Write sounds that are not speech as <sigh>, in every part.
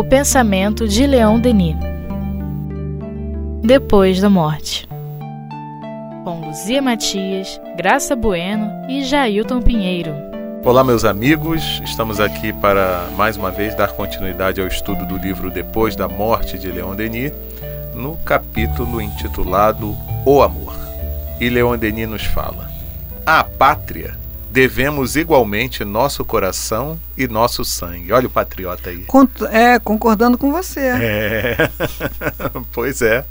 O pensamento de Leão Denis. Depois da morte. Com Luzia Matias, Graça Bueno e Jailton Pinheiro. Olá, meus amigos. Estamos aqui para mais uma vez dar continuidade ao estudo do livro Depois da Morte de Leon Denis, no capítulo intitulado O Amor. E Leon Denis nos fala: A pátria devemos igualmente nosso coração e nosso sangue. Olha o patriota aí. É, concordando com você. É. <laughs> pois é.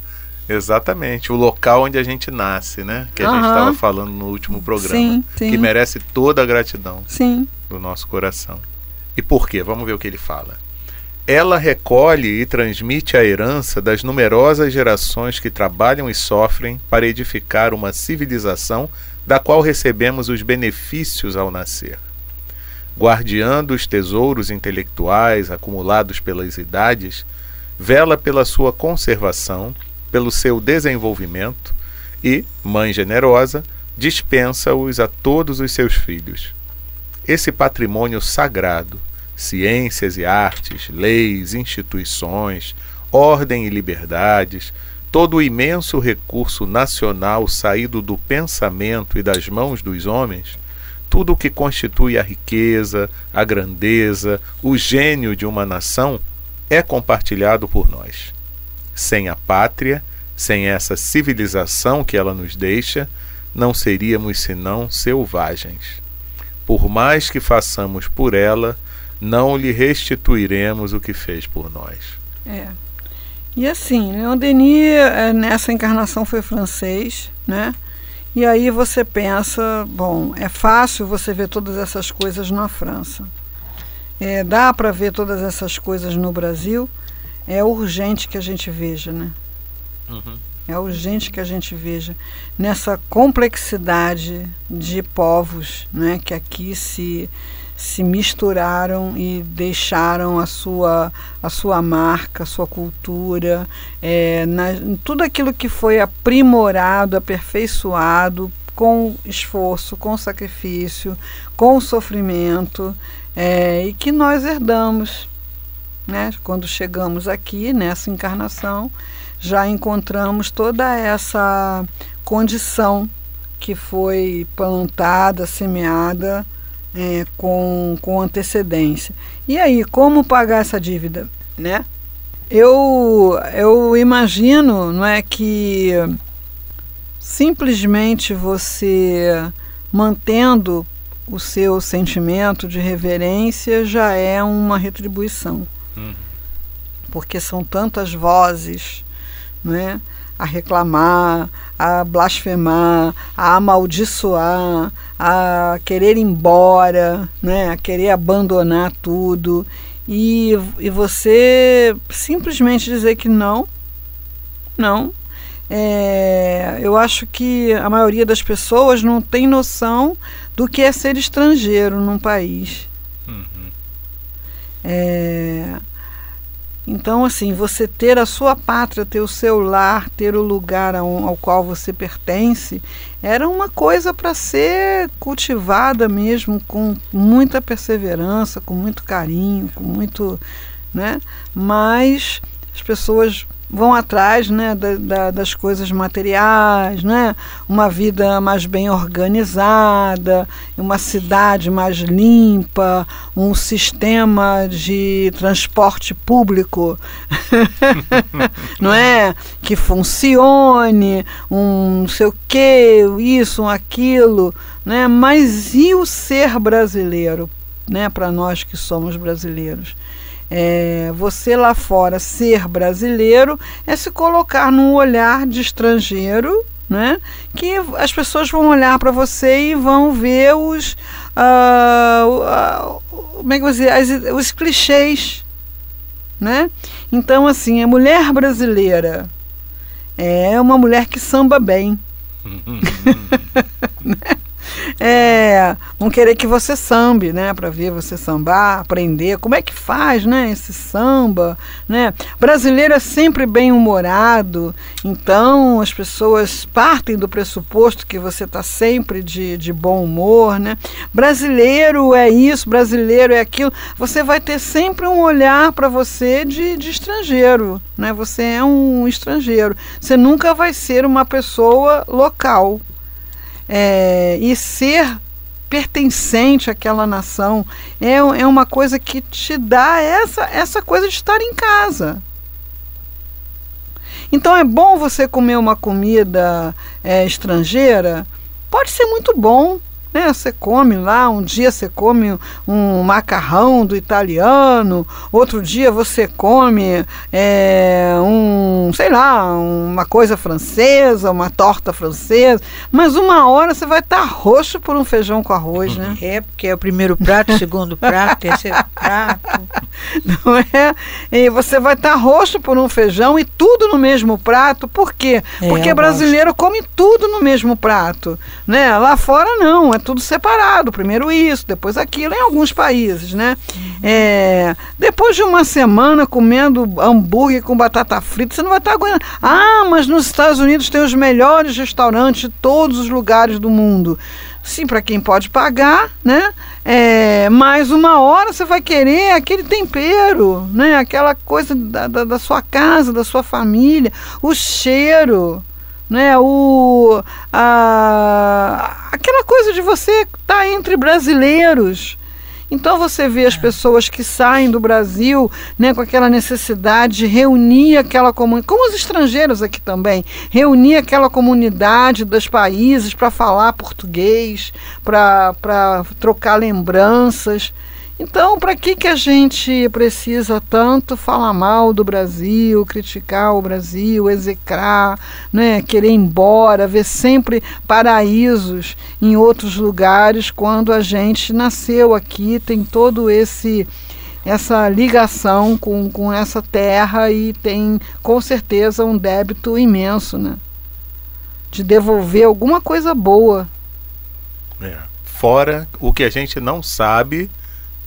Exatamente, o local onde a gente nasce, né? Que a uhum. gente estava falando no último programa. Sim, sim. Que merece toda a gratidão sim. do nosso coração. E por quê? Vamos ver o que ele fala. Ela recolhe e transmite a herança das numerosas gerações que trabalham e sofrem para edificar uma civilização da qual recebemos os benefícios ao nascer. Guardiando os tesouros intelectuais acumulados pelas idades, vela pela sua conservação, pelo seu desenvolvimento e, mãe generosa, dispensa-os a todos os seus filhos. Esse patrimônio sagrado, ciências e artes, leis, instituições, ordem e liberdades, todo o imenso recurso nacional saído do pensamento e das mãos dos homens, tudo o que constitui a riqueza, a grandeza, o gênio de uma nação, é compartilhado por nós. Sem a pátria, sem essa civilização que ela nos deixa, não seríamos senão selvagens. Por mais que façamos por ela, não lhe restituiremos o que fez por nós. É. E assim, Leon Denis é, nessa encarnação foi francês, né? E aí você pensa, bom, é fácil você ver todas essas coisas na França. É, dá para ver todas essas coisas no Brasil. É urgente que a gente veja, né? Uhum. É urgente que a gente veja nessa complexidade de povos, né? Que aqui se se misturaram e deixaram a sua, a sua marca, a sua cultura, é, na, tudo aquilo que foi aprimorado, aperfeiçoado com esforço, com sacrifício, com sofrimento é, e que nós herdamos. Né? Quando chegamos aqui nessa encarnação, já encontramos toda essa condição que foi plantada, semeada é, com, com antecedência. E aí, como pagar essa dívida? Né? Eu, eu imagino não é, que simplesmente você mantendo o seu sentimento de reverência já é uma retribuição. Uhum. Porque são tantas vozes, não é? A reclamar, a blasfemar, a amaldiçoar, a querer ir embora, né? a querer abandonar tudo. E, e você simplesmente dizer que não, não. É, eu acho que a maioria das pessoas não tem noção do que é ser estrangeiro num país. Uhum. É, então, assim, você ter a sua pátria, ter o seu lar, ter o lugar ao, ao qual você pertence, era uma coisa para ser cultivada mesmo com muita perseverança, com muito carinho, com muito. Né? Mas as pessoas vão atrás né, da, da, das coisas materiais, né? uma vida mais bem organizada, uma cidade mais limpa, um sistema de transporte público <laughs> não é? que funcione, um não sei o que, isso, um aquilo. Né? Mas e o ser brasileiro, né? para nós que somos brasileiros? É, você lá fora ser brasileiro é se colocar num olhar de estrangeiro, né? Que as pessoas vão olhar para você e vão ver os, uh, uh, como é que você, as, os clichês, né? Então assim, a mulher brasileira é uma mulher que samba bem. <laughs> vão querer que você sambe, né? Para ver você sambar, aprender como é que faz, né? Esse samba, né? Brasileiro é sempre bem humorado, então as pessoas partem do pressuposto que você está sempre de, de bom humor, né? Brasileiro é isso, brasileiro é aquilo. Você vai ter sempre um olhar para você de, de estrangeiro, né? Você é um estrangeiro. Você nunca vai ser uma pessoa local. É, e ser pertencente àquela nação é, é uma coisa que te dá essa, essa coisa de estar em casa. Então é bom você comer uma comida é, estrangeira? Pode ser muito bom, né? Você come lá, um dia você come um macarrão do italiano, outro dia você come é, um, sei lá, uma coisa francesa, uma torta francesa, mas uma hora você vai estar roxo por um feijão com arroz, né? É, porque é o primeiro prato, o segundo prato, <laughs> terceiro prato. Não é? E você vai estar roxo por um feijão e tudo no mesmo prato. Por quê? É, Porque brasileiro come tudo no mesmo prato, né? Lá fora não, é tudo separado. Primeiro isso, depois aquilo, em alguns países, né? É, depois de uma semana comendo hambúrguer com batata frita, você não vai estar aguentando. Ah, mas nos Estados Unidos tem os melhores restaurantes de todos os lugares do mundo. Sim, para quem pode pagar, né? É, mais uma hora você vai querer aquele tempero, né? Aquela coisa da, da, da sua casa, da sua família, o cheiro, né? O, a, aquela coisa de você estar tá entre brasileiros. Então você vê as pessoas que saem do Brasil né, com aquela necessidade de reunir aquela comunidade, como os estrangeiros aqui também, reunir aquela comunidade dos países para falar português, para trocar lembranças. Então, para que, que a gente precisa tanto falar mal do Brasil, criticar o Brasil, execrar, né, querer ir embora, ver sempre paraísos em outros lugares quando a gente nasceu aqui, tem todo esse essa ligação com, com essa terra e tem com certeza um débito imenso, né? De devolver alguma coisa boa. É. Fora o que a gente não sabe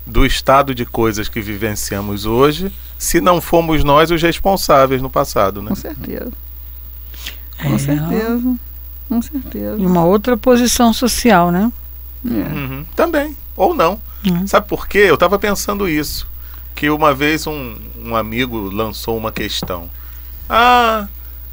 do estado de coisas que vivenciamos hoje, se não fomos nós os responsáveis no passado, né? Com certeza. Com É. certeza. Com certeza. Em uma outra posição social, né? É. Uhum. Também, ou não. Uhum. Sabe por quê? Eu estava pensando isso. Que uma vez um, um amigo lançou uma questão. Ah,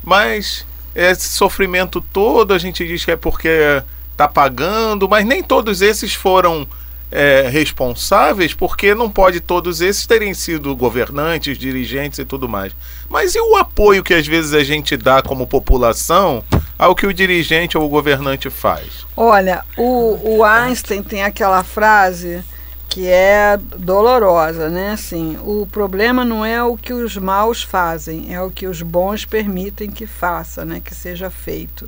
mas esse sofrimento todo a gente diz que é porque tá pagando, mas nem todos esses foram é, responsáveis, porque não pode todos esses terem sido governantes, dirigentes e tudo mais. Mas e o apoio que às vezes a gente dá como população ao que o dirigente ou o governante faz? Olha, o, o Einstein tem aquela frase que é dolorosa, né? Assim, o problema não é o que os maus fazem, é o que os bons permitem que faça, né? Que seja feito.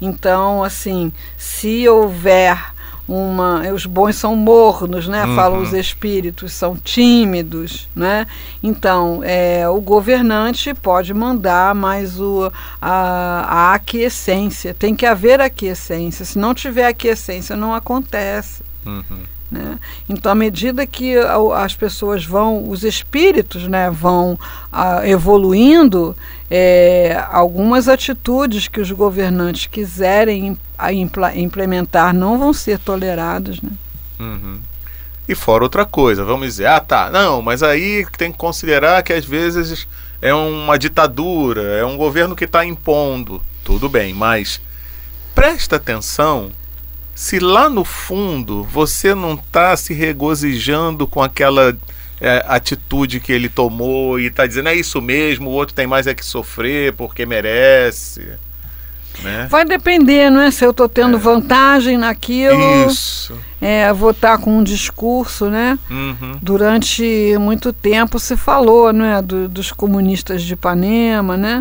Então, assim, se houver uma, os bons são mornos, né? Uhum. Falam os espíritos são tímidos, né? Então, é, o governante pode mandar, mas o, a, a aquiescência tem que haver aquiescência. Se não tiver aquiescência, não acontece. Uhum. Né? Então, à medida que as pessoas vão, os espíritos né, vão ah, evoluindo, é, algumas atitudes que os governantes quiserem im- a impla- implementar não vão ser toleradas. Né? Uhum. E fora outra coisa, vamos dizer, ah tá, não, mas aí tem que considerar que às vezes é uma ditadura, é um governo que está impondo. Tudo bem, mas presta atenção se lá no fundo você não está se regozijando com aquela é, atitude que ele tomou e está dizendo é isso mesmo, o outro tem mais é que sofrer porque merece. Né? Vai depender, não é? Se eu estou tendo vantagem naquilo, Isso. é, vou estar com um discurso, né? Uhum. Durante muito tempo se falou, não é, do- dos comunistas de Ipanema, né?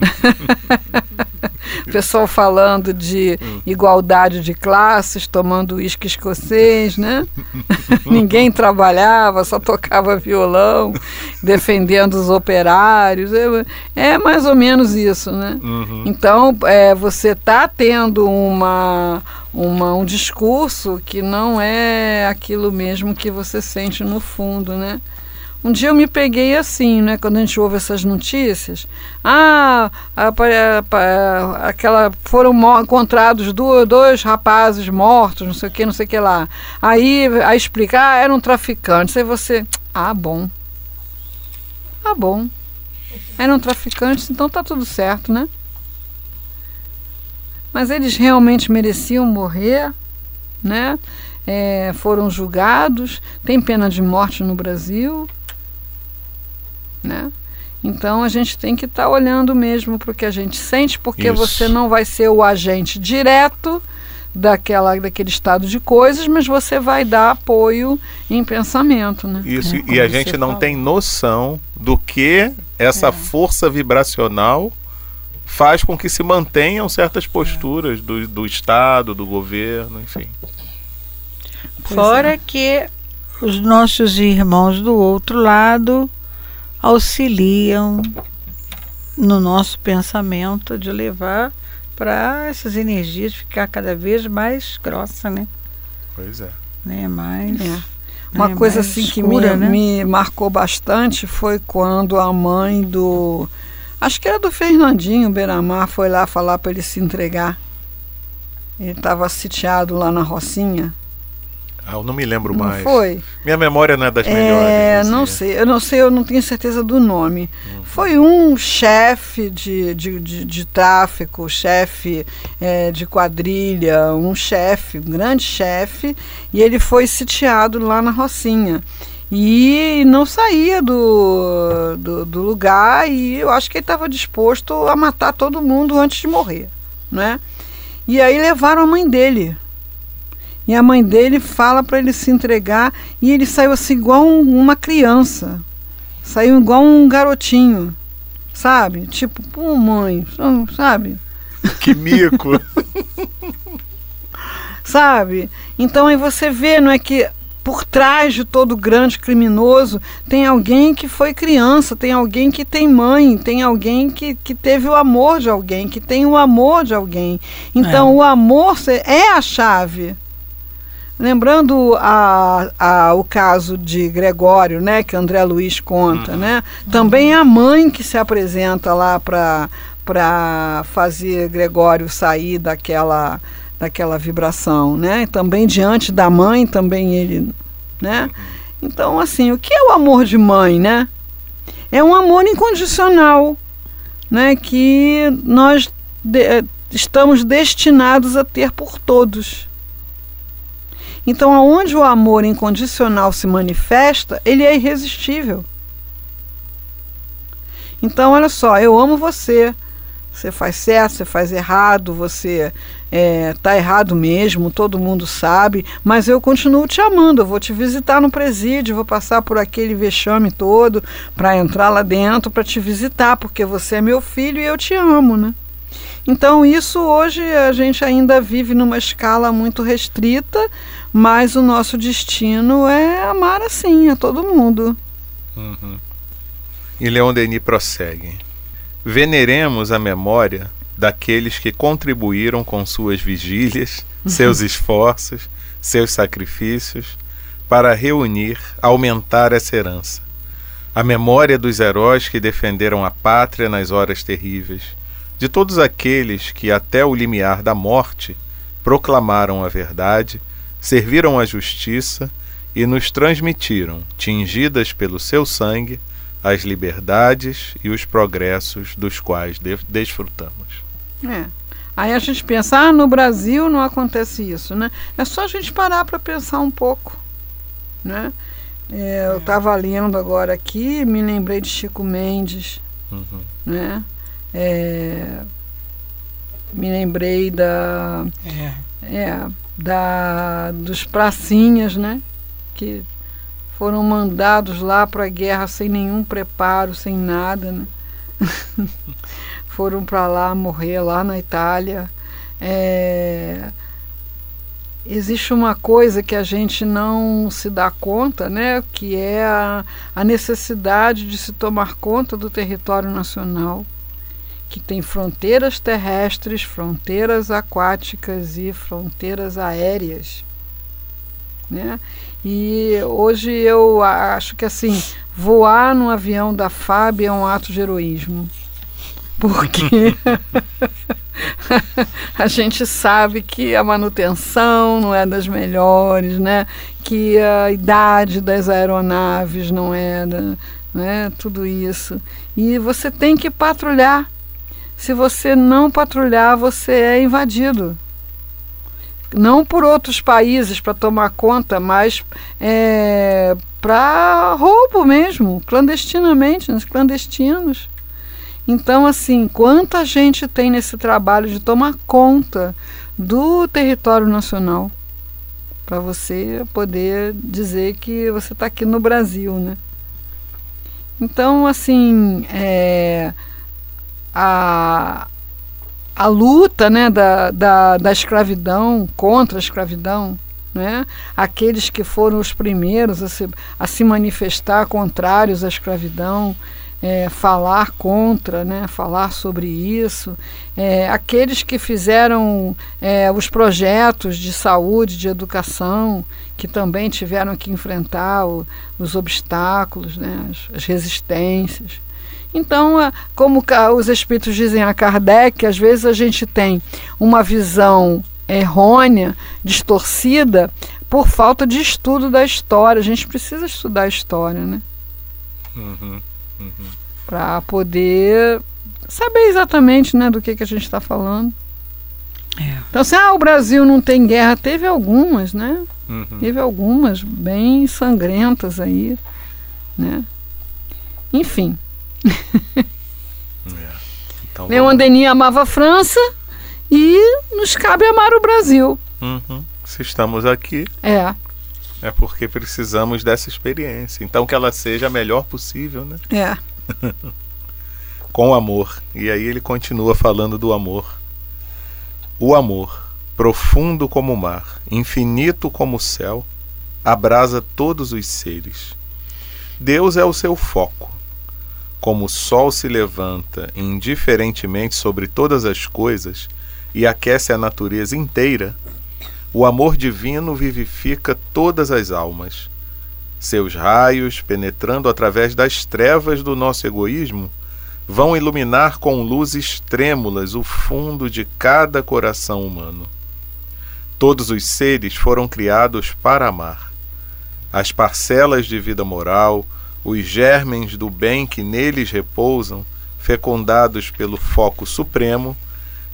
<laughs> O <laughs> pessoal falando de igualdade de classes, tomando uísque escocês, né? <laughs> Ninguém trabalhava, só tocava violão, <laughs> defendendo os operários. É, é mais ou menos isso, né? Uhum. Então, é, você está tendo uma, uma, um discurso que não é aquilo mesmo que você sente no fundo, né? Um dia eu me peguei assim, né? Quando a gente ouve essas notícias, ah, a, a, aquela foram encontrados dois, dois rapazes mortos, não sei o que, não sei o que lá. Aí a explicar, ah, eram traficantes. Aí você, ah, bom, ah, bom, eram traficantes, então tá tudo certo, né? Mas eles realmente mereciam morrer, né? É, foram julgados, tem pena de morte no Brasil, né? Então a gente tem que estar tá olhando mesmo para o que a gente sente, porque Isso. você não vai ser o agente direto daquela, daquele estado de coisas, mas você vai dar apoio em pensamento. Né? Isso, é, e a gente não tem noção do que essa é. força vibracional faz com que se mantenham certas posturas do, do Estado, do governo, enfim. Fora é. que os nossos irmãos do outro lado auxiliam no nosso pensamento de levar para essas energias ficar cada vez mais grossa, né? Pois é. Né? Mais. É. Uma né? coisa mais assim escura, que me, né? me marcou bastante foi quando a mãe do Acho que era do Fernandinho Beiramar, foi lá falar para ele se entregar. Ele estava sitiado lá na Rocinha. Ah, eu não me lembro não mais. Foi. Minha memória não é das melhores. É, não sei, eu não sei, eu não tenho certeza do nome. Uhum. Foi um chefe de, de, de, de tráfico, chefe é, de quadrilha, um chefe, um grande chefe, e ele foi sitiado lá na Rocinha e não saía do, do, do lugar e eu acho que ele estava disposto a matar todo mundo antes de morrer, né? E aí levaram a mãe dele. E a mãe dele fala para ele se entregar e ele saiu assim igual um, uma criança. Saiu igual um garotinho, sabe? Tipo, pô, mãe, sabe? <laughs> Que mico. <laughs> sabe? Então aí você vê, não é que por trás de todo grande criminoso tem alguém que foi criança, tem alguém que tem mãe, tem alguém que, que teve o amor de alguém, que tem o amor de alguém. Então, é. o amor é a chave. Lembrando a, a, o caso de Gregório, né, que André Luiz conta, uhum. né? Também é a mãe que se apresenta lá para fazer Gregório sair daquela daquela vibração, né? Também diante da mãe, também ele, né? Então, assim, o que é o amor de mãe, né? É um amor incondicional, né? Que nós de, eh, estamos destinados a ter por todos. Então, aonde o amor incondicional se manifesta, ele é irresistível. Então, olha só, eu amo você, você faz certo, você faz errado, você é, tá errado mesmo, todo mundo sabe, mas eu continuo te amando, eu vou te visitar no presídio, vou passar por aquele vexame todo para entrar lá dentro para te visitar, porque você é meu filho e eu te amo, né? Então, isso hoje a gente ainda vive numa escala muito restrita, mas o nosso destino é amar assim a todo mundo. Uhum. E Leon Denis prossegue. Veneremos a memória daqueles que contribuíram com suas vigílias, seus <laughs> esforços, seus sacrifícios para reunir, aumentar essa herança. A memória dos heróis que defenderam a pátria nas horas terríveis, de todos aqueles que até o limiar da morte proclamaram a verdade, serviram a justiça e nos transmitiram, tingidas pelo seu sangue, as liberdades e os progressos dos quais de desfrutamos. É. Aí a gente pensa, ah, no Brasil não acontece isso, né? É só a gente parar para pensar um pouco, né? É, eu estava lendo agora aqui, me lembrei de Chico Mendes, uhum. né? É, me lembrei da, é. é. da dos pracinhas, né? Que foram mandados lá para a guerra sem nenhum preparo, sem nada, né? <laughs> foram para lá morrer lá na Itália. É, existe uma coisa que a gente não se dá conta, né? Que é a, a necessidade de se tomar conta do território nacional que tem fronteiras terrestres, fronteiras aquáticas e fronteiras aéreas. Né? E hoje eu acho que assim, voar no avião da FAB é um ato de heroísmo. Porque <laughs> a gente sabe que a manutenção não é das melhores, né? que a idade das aeronaves não era, né? tudo isso. E você tem que patrulhar. Se você não patrulhar, você é invadido. Não por outros países para tomar conta, mas é, para roubo mesmo, clandestinamente, nos clandestinos. Então, assim, quanta gente tem nesse trabalho de tomar conta do território nacional para você poder dizer que você está aqui no Brasil, né? Então, assim, é, a, a luta né, da, da, da escravidão, contra a escravidão, né? aqueles que foram os primeiros a se, a se manifestar contrários à escravidão, é, falar contra, né, falar sobre isso, é, aqueles que fizeram é, os projetos de saúde, de educação, que também tiveram que enfrentar o, os obstáculos, né, as, as resistências. Então, como os espíritos dizem a Kardec, às vezes a gente tem uma visão errônea, distorcida, por falta de estudo da história. A gente precisa estudar a história, né? Uhum. Uhum. Para poder saber exatamente né, do que, que a gente está falando. É. Então, assim, ah, o Brasil não tem guerra. Teve algumas, né? Uhum. Teve algumas bem sangrentas aí, né? Enfim. <laughs> é. então, Leon Denis amava a França e nos cabe amar o Brasil. Uhum. Se estamos aqui. É. É porque precisamos dessa experiência. Então que ela seja a melhor possível, né? É. <laughs> Com amor. E aí ele continua falando do amor. O amor, profundo como o mar, infinito como o céu, abrasa todos os seres. Deus é o seu foco. Como o sol se levanta indiferentemente sobre todas as coisas e aquece a natureza inteira, o amor divino vivifica todas as almas. Seus raios, penetrando através das trevas do nosso egoísmo, vão iluminar com luzes trêmulas o fundo de cada coração humano. Todos os seres foram criados para amar. As parcelas de vida moral, os germens do bem que neles repousam, fecundados pelo foco supremo,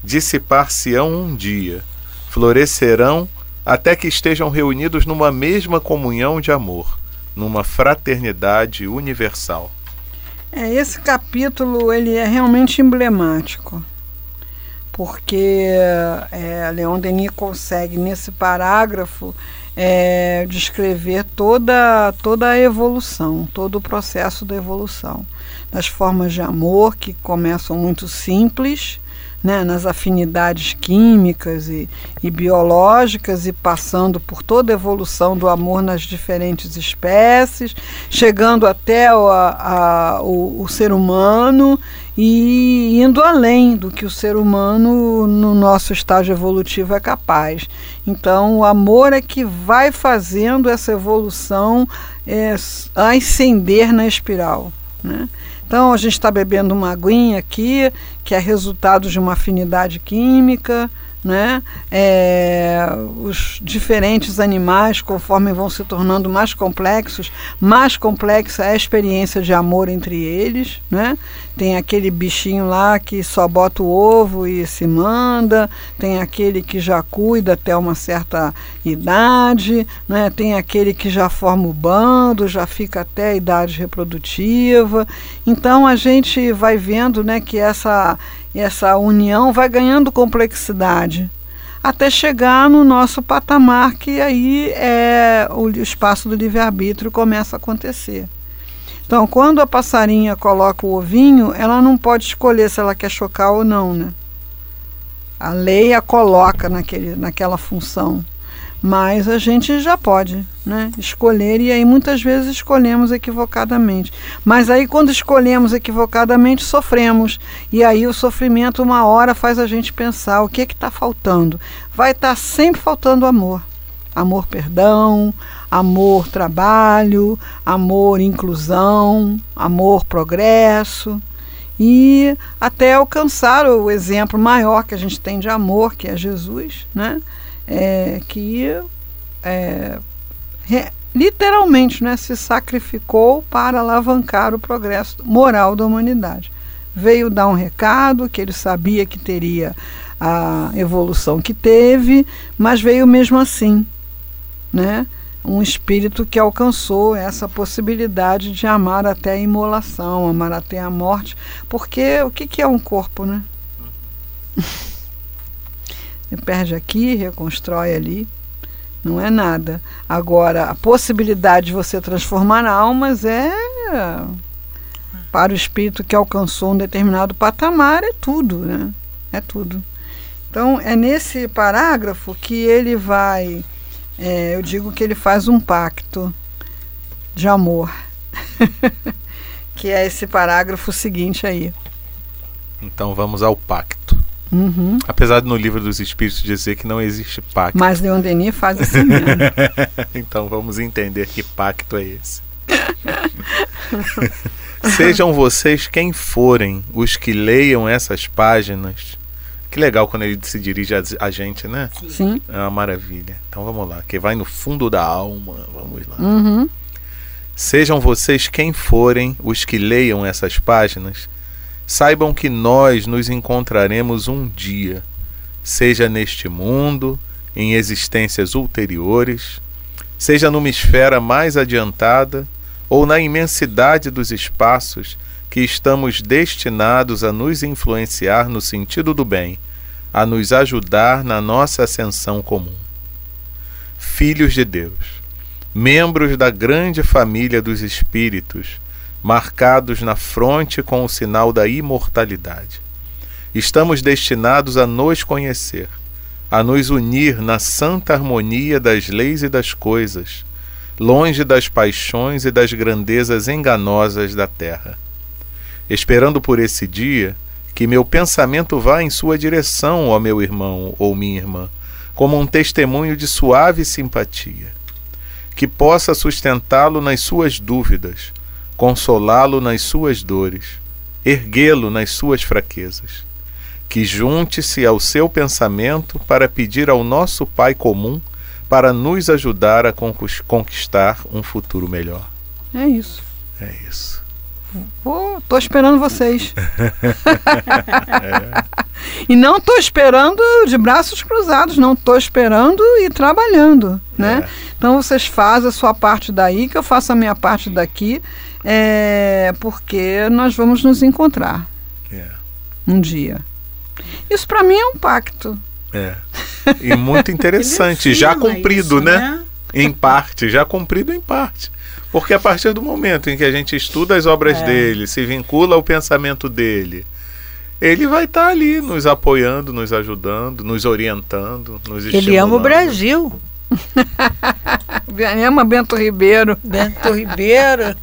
dissipar-se-ão um dia florescerão até que estejam reunidos numa mesma comunhão de amor, numa fraternidade universal. É, esse capítulo ele é realmente emblemático, porque é, Leon Denis consegue nesse parágrafo é, descrever toda, toda a evolução, todo o processo da evolução, das formas de amor que começam muito simples né, nas afinidades químicas e, e, biológicas e passando por toda a evolução do amor nas diferentes espécies, chegando até o, a, o, o ser humano e indo além do que o ser humano no nosso estágio evolutivo é capaz. Então, o amor é que vai fazendo essa evolução é, ascender na espiral. Né? Então a gente está bebendo uma aguinha aqui, que é resultado de uma afinidade química, né? É, os diferentes animais, conforme vão se tornando mais complexos, mais complexa é a experiência de amor entre eles. Né? Tem aquele bichinho lá que só bota o ovo e se manda, tem aquele que já cuida até uma certa idade, né? tem aquele que já forma o bando, já fica até a idade reprodutiva. Então a gente vai vendo né, que essa essa união vai ganhando complexidade até chegar no nosso patamar que aí é o espaço do livre-arbítrio começa a acontecer. Então, quando a passarinha coloca o ovinho, ela não pode escolher se ela quer chocar ou não, né? A lei a coloca naquele, naquela função. Mas a gente já pode né, escolher, e aí muitas vezes escolhemos equivocadamente. Mas aí, quando escolhemos equivocadamente, sofremos, e aí o sofrimento, uma hora, faz a gente pensar: o que está faltando? Vai estar tá sempre faltando amor. Amor, perdão, amor, trabalho, amor, inclusão, amor, progresso e até alcançar o exemplo maior que a gente tem de amor, que é Jesus, né? É, que é, literalmente né, se sacrificou para alavancar o progresso moral da humanidade. Veio dar um recado que ele sabia que teria a evolução que teve, mas veio mesmo assim, né? um espírito que alcançou essa possibilidade de amar até a imolação, amar até a morte, porque o que, que é um corpo, né? <laughs> Perde aqui, reconstrói ali, não é nada. Agora, a possibilidade de você transformar almas é para o espírito que alcançou um determinado patamar é tudo, né? É tudo. Então, é nesse parágrafo que ele vai é, eu digo que ele faz um pacto de amor, <laughs> que é esse parágrafo seguinte aí. Então vamos ao pacto. Uhum. Apesar de no livro dos Espíritos dizer que não existe pacto. Mas Leon Denis faz assim mesmo. <laughs> então vamos entender que pacto é esse. <laughs> Sejam vocês quem forem os que leiam essas páginas que legal quando ele se dirige a, a gente, né? Sim. É uma maravilha. Então vamos lá, que vai no fundo da alma. Vamos lá. Uhum. Sejam vocês quem forem os que leiam essas páginas, saibam que nós nos encontraremos um dia, seja neste mundo, em existências ulteriores, seja numa esfera mais adiantada ou na imensidade dos espaços que estamos destinados a nos influenciar no sentido do bem, a nos ajudar na nossa ascensão comum. Filhos de Deus, membros da grande família dos Espíritos, marcados na fronte com o sinal da imortalidade. Estamos destinados a nos conhecer, a nos unir na santa harmonia das leis e das coisas, longe das paixões e das grandezas enganosas da terra esperando por esse dia que meu pensamento vá em sua direção, ó meu irmão ou minha irmã, como um testemunho de suave simpatia, que possa sustentá-lo nas suas dúvidas, consolá-lo nas suas dores, erguê-lo nas suas fraquezas, que junte-se ao seu pensamento para pedir ao nosso Pai comum para nos ajudar a conquistar um futuro melhor. É isso. É isso. Pô, tô esperando vocês. é. <laughs> E não tô esperando de braços cruzados, não tô esperando e trabalhando, né? É. Então vocês fazem a sua parte daí, que eu faço a minha parte daqui, é, porque nós vamos nos encontrar é. um dia. Isso para mim é um pacto. É. E muito <laughs> interessante, já cumprido, isso, né? né? Em parte, já cumprido em parte. Porque a partir do momento em que a gente estuda as obras é. dele, se vincula ao pensamento dele, ele vai estar tá ali nos apoiando, nos ajudando, nos orientando, nos Ele ama o Brasil. <laughs> ama Bento Ribeiro. Bento Ribeiro.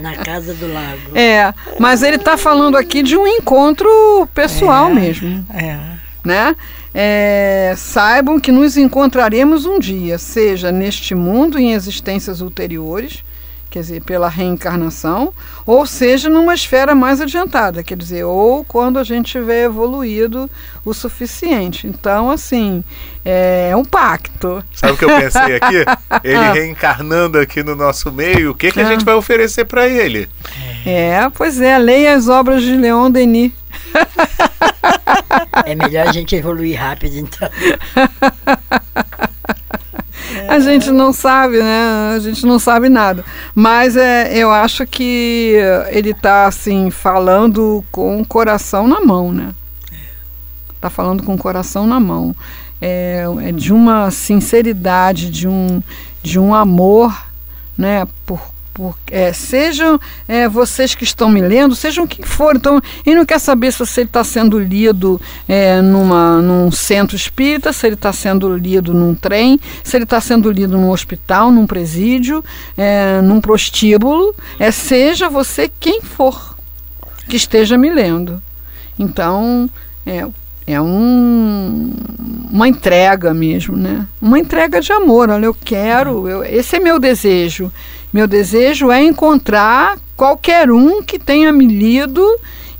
Na casa do lago. É, mas ele está falando aqui de um encontro pessoal é, mesmo. É. Né? é, saibam que nos encontraremos um dia, seja neste mundo em existências ulteriores, quer dizer, pela reencarnação, ou seja numa esfera mais adiantada, quer dizer, ou quando a gente tiver evoluído o suficiente. Então, assim, é um pacto. Sabe o que eu pensei aqui? <laughs> Ele reencarnando aqui no nosso meio, o que, que a gente vai oferecer para ele? É, pois é, leia as obras de Leon Denis. É melhor a gente evoluir rápido, então. <laughs> A gente não sabe, né? A gente não sabe nada. Mas é, eu acho que ele está assim falando com o coração na mão, né? Está falando com o coração na mão. É, é, de uma sinceridade, de um, de um amor, né? Por, por, é, sejam é, vocês que estão me lendo, sejam quem for. Então, ele não quer saber se ele está sendo lido é, numa, num centro espírita, se ele está sendo lido num trem, se ele está sendo lido num hospital, num presídio, é, num prostíbulo. É, seja você quem for que esteja me lendo. Então, é, é um, uma entrega mesmo, né? Uma entrega de amor. Olha, eu quero, eu, esse é meu desejo. Meu desejo é encontrar qualquer um que tenha me lido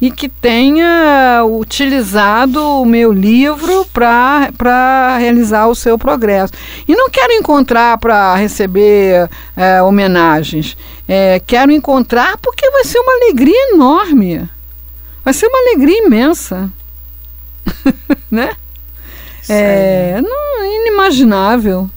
e que tenha utilizado o meu livro para realizar o seu progresso. E não quero encontrar para receber é, homenagens. É, quero encontrar porque vai ser uma alegria enorme. Vai ser uma alegria imensa. <laughs> né? É, não, é inimaginável.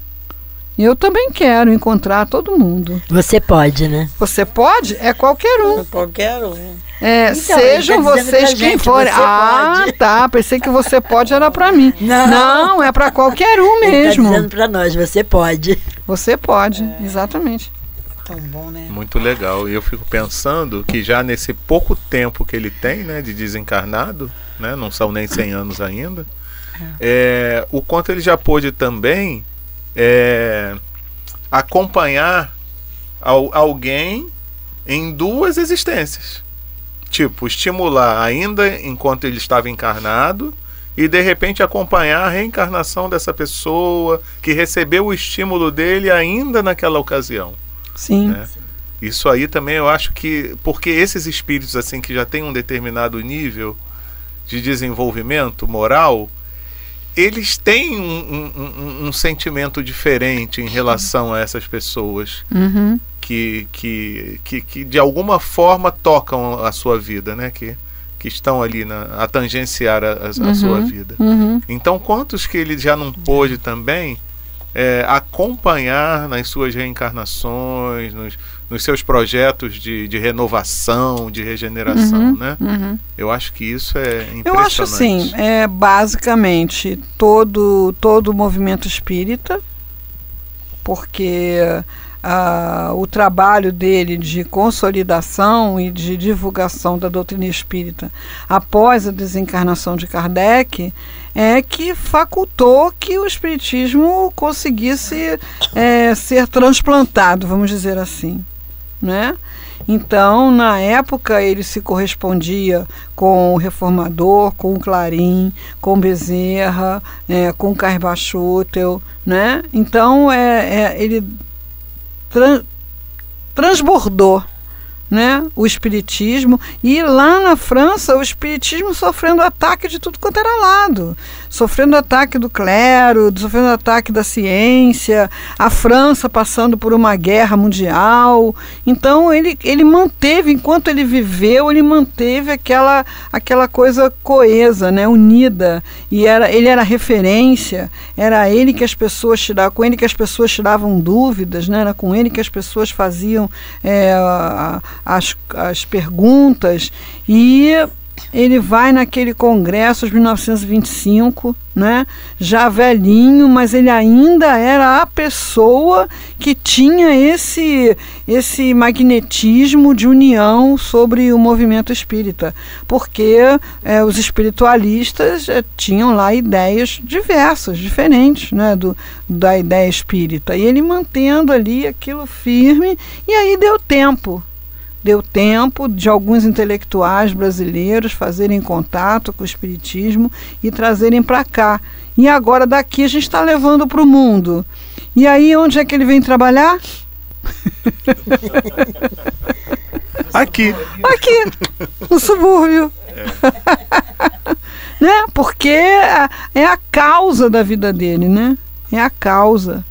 Eu também quero encontrar todo mundo. Você pode, né? Você pode? É qualquer um. É qualquer um. É, então, sejam tá vocês quem forem. Ah, pode. tá. Pensei que você pode era para mim. Não, não é para qualquer um mesmo. Ele tá dizendo para nós, você pode. Você pode, é. exatamente. Tão bom, né? Muito legal. E eu fico pensando que já nesse pouco tempo que ele tem, né, de desencarnado, né, não são nem 100 anos ainda, é. é, o quanto ele já pôde também é, acompanhar ao, alguém em duas existências. Tipo, estimular ainda enquanto ele estava encarnado e de repente acompanhar a reencarnação dessa pessoa que recebeu o estímulo dele ainda naquela ocasião. Sim. Né? Isso aí também eu acho que porque esses espíritos assim que já têm um determinado nível de desenvolvimento moral, eles têm um, um, um, sentimento diferente em relação a essas pessoas uhum. que, que, que, que, de alguma forma tocam a sua vida, né? Que, que estão ali na, a tangenciar a, a, uhum. sua vida. Uhum. Então, quantos que ele já não pôde também é, acompanhar nas suas reencarnações, nos, nos seus projetos de, de, renovação, de regeneração, uhum, né? Uhum. Eu acho que isso é impressionante. Eu acho assim, é basicamente todo todo o movimento espírita, porque uh, o trabalho dele de consolidação e de divulgação da doutrina espírita após a desencarnação de Kardec é que facultou que o espiritismo conseguisse é, ser transplantado, vamos dizer assim, né? Então, na época, ele se correspondia com o Reformador, com o Clarim, com Bezerra, é, com Carbachutel, né? Então, é, é ele tra transbordou né, o espiritismo. E lá na França o espiritismo sofrendo ataque de tudo quanto era lado, sofrendo ataque do clero, sofrendo ataque da ciência, a França passando por uma guerra mundial. Então ele, ele manteve, enquanto ele viveu, ele manteve aquela aquela coisa coesa, né, unida. E era ele era referência, era ele que as pessoas tiravam, com ele que as pessoas tiravam dúvidas, né, era com ele que as pessoas faziam é, as, as perguntas e ele vai naquele congresso de 1925, né? Já velhinho, mas ele ainda era a pessoa que tinha esse esse magnetismo de união sobre o movimento espírita, porque é, os espiritualistas é, tinham lá ideias diversas, diferentes, né? Do, da ideia espírita. E ele mantendo ali aquilo firme, e aí deu tempo, deu tempo de alguns intelectuais brasileiros fazerem contato com o Espiritismo e trazerem para cá. E agora daqui a gente está levando para o mundo. E aí onde é que ele vem trabalhar? <laughs> Aqui. Aqui, no subúrbio. É. <laughs> né? Porque é a causa da vida dele, né? É a causa.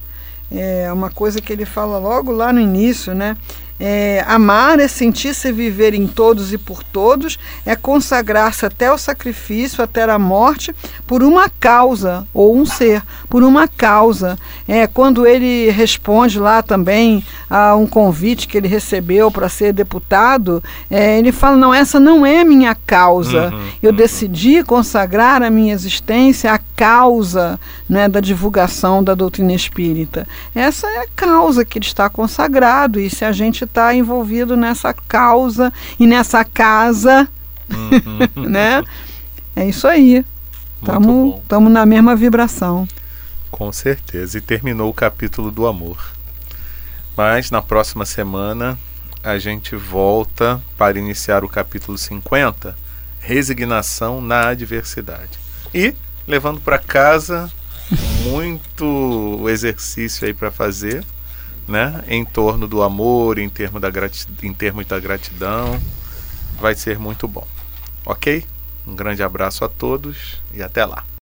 É uma coisa que ele fala logo lá no início, né? É, amar é sentir-se viver em todos e por todos, é consagrar-se até o sacrifício, até a morte, por uma causa, ou um ser, por uma causa. É, quando ele responde lá também a um convite que ele recebeu para ser deputado, é, ele fala: Não, essa não é minha causa. Uhum, Eu uhum. decidi consagrar a minha existência à causa né, da divulgação da doutrina espírita. Essa é a causa que ele está consagrado, e se a gente está envolvido nessa causa e nessa casa, Uhum. <laughs> né? É isso aí. Estamos na mesma vibração. Com certeza. E terminou o capítulo do amor. Mas na próxima semana a gente volta para iniciar o capítulo 50, Resignação na Adversidade. E levando para casa muito exercício aí para fazer, né? Em torno do amor, em termos da, em termos da gratidão. Vai ser muito bom. Ok? Um grande abraço a todos e até lá.